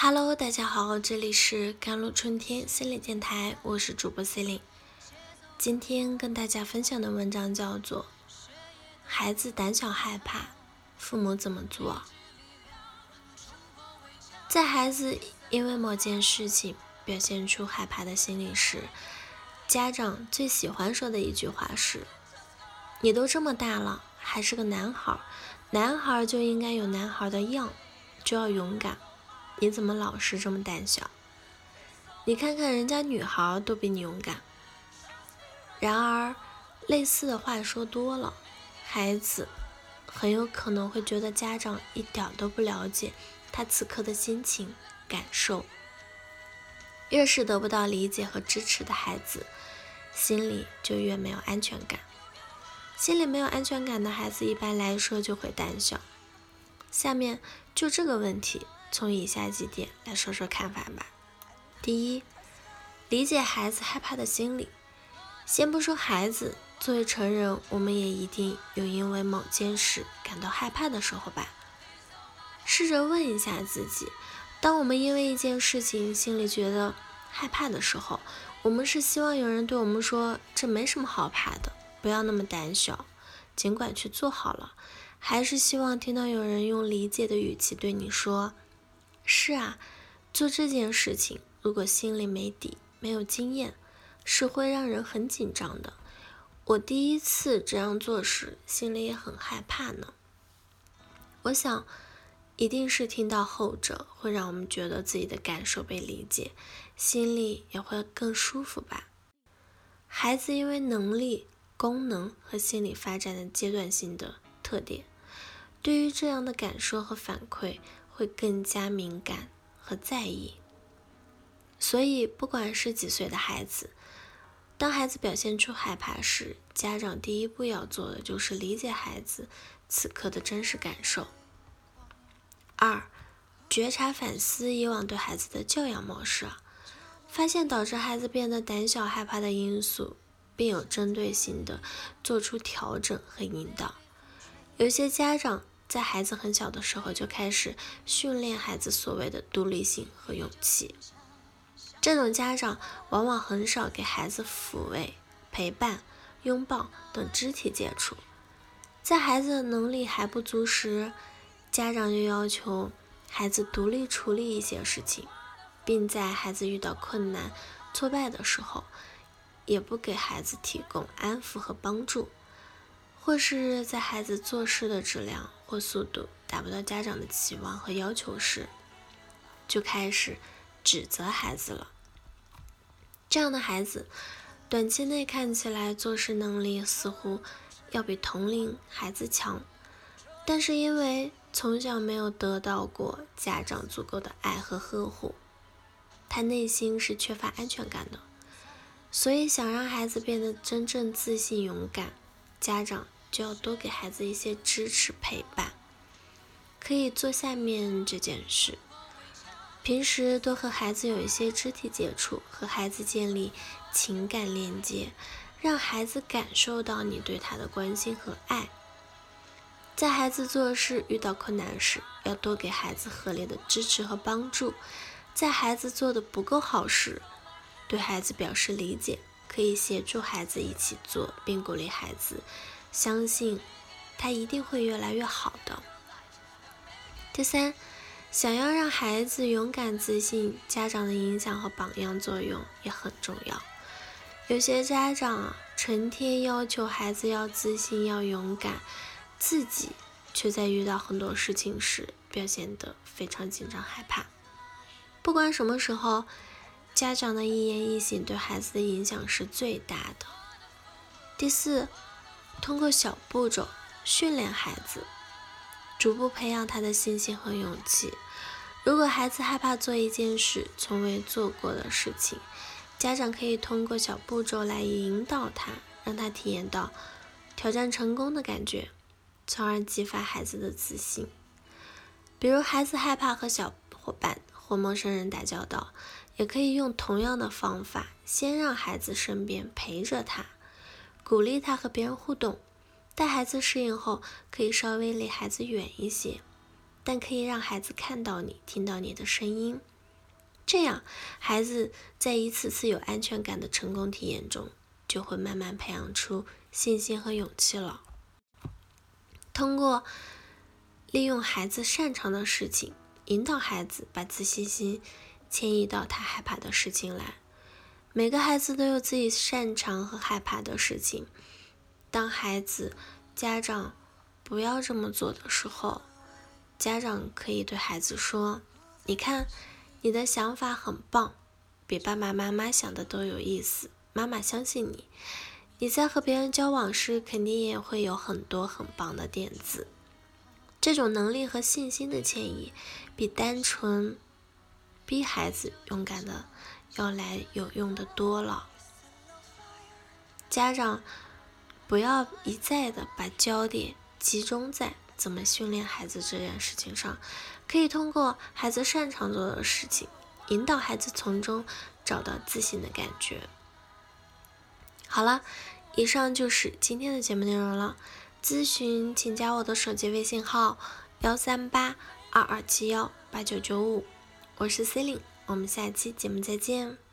Hello，大家好，这里是甘露春天心理电台，我是主播 C 琳。今天跟大家分享的文章叫做《孩子胆小害怕，父母怎么做》。在孩子因为某件事情表现出害怕的心理时，家长最喜欢说的一句话是：“你都这么大了，还是个男孩，男孩就应该有男孩的样，就要勇敢。”你怎么老是这么胆小？你看看人家女孩都比你勇敢。然而，类似的话说多了，孩子很有可能会觉得家长一点都不了解他此刻的心情感受。越是得不到理解和支持的孩子，心里就越没有安全感。心里没有安全感的孩子，一般来说就会胆小。下面就这个问题。从以下几点来说说看法吧。第一，理解孩子害怕的心理。先不说孩子，作为成人，我们也一定有因为某件事感到害怕的时候吧？试着问一下自己，当我们因为一件事情心里觉得害怕的时候，我们是希望有人对我们说这没什么好怕的，不要那么胆小，尽管去做好了，还是希望听到有人用理解的语气对你说？是啊，做这件事情，如果心里没底、没有经验，是会让人很紧张的。我第一次这样做时，心里也很害怕呢。我想，一定是听到后者会让我们觉得自己的感受被理解，心里也会更舒服吧。孩子因为能力、功能和心理发展的阶段性的特点，对于这样的感受和反馈。会更加敏感和在意，所以不管是几岁的孩子，当孩子表现出害怕时，家长第一步要做的就是理解孩子此刻的真实感受。二，觉察反思以往对孩子的教养模式，发现导致孩子变得胆小害怕的因素，并有针对性的做出调整和引导。有些家长。在孩子很小的时候就开始训练孩子所谓的独立性和勇气。这种家长往往很少给孩子抚慰、陪伴、拥抱等肢体接触。在孩子的能力还不足时，家长就要求孩子独立处理一些事情，并在孩子遇到困难、挫败的时候，也不给孩子提供安抚和帮助。或是在孩子做事的质量或速度达不到家长的期望和要求时，就开始指责孩子了。这样的孩子，短期内看起来做事能力似乎要比同龄孩子强，但是因为从小没有得到过家长足够的爱和呵护，他内心是缺乏安全感的。所以想让孩子变得真正自信勇敢，家长。就要多给孩子一些支持陪伴，可以做下面这件事：平时多和孩子有一些肢体接触，和孩子建立情感连接，让孩子感受到你对他的关心和爱。在孩子做事遇到困难时，要多给孩子合理的支持和帮助。在孩子做的不够好时，对孩子表示理解，可以协助孩子一起做，并鼓励孩子。相信他一定会越来越好的。第三，想要让孩子勇敢自信，家长的影响和榜样作用也很重要。有些家长啊，成天要求孩子要自信、要勇敢，自己却在遇到很多事情时表现得非常紧张害怕。不管什么时候，家长的一言一行对孩子的影响是最大的。第四。通过小步骤训练孩子，逐步培养他的信心和勇气。如果孩子害怕做一件事从未做过的事情，家长可以通过小步骤来引导他，让他体验到挑战成功的感觉，从而激发孩子的自信。比如，孩子害怕和小伙伴或陌生人打交道，也可以用同样的方法，先让孩子身边陪着他。鼓励他和别人互动，待孩子适应后，可以稍微离孩子远一些，但可以让孩子看到你，听到你的声音。这样，孩子在一次次有安全感的成功体验中，就会慢慢培养出信心和勇气了。通过利用孩子擅长的事情，引导孩子把自信心迁移到他害怕的事情来。每个孩子都有自己擅长和害怕的事情。当孩子、家长不要这么做的时候，家长可以对孩子说：“你看。”你的想法很棒，比爸爸妈妈想的都有意思。妈妈相信你，你在和别人交往时，肯定也会有很多很棒的点子。这种能力和信心的迁移，比单纯逼孩子勇敢的要来有用的多了。家长不要一再的把焦点集中在。怎么训练孩子这件事情上，可以通过孩子擅长做的事情，引导孩子从中找到自信的感觉。好了，以上就是今天的节目内容了。咨询请加我的手机微信号：幺三八二二七幺八九九五，我是 C e l i n e 我们下期节目再见。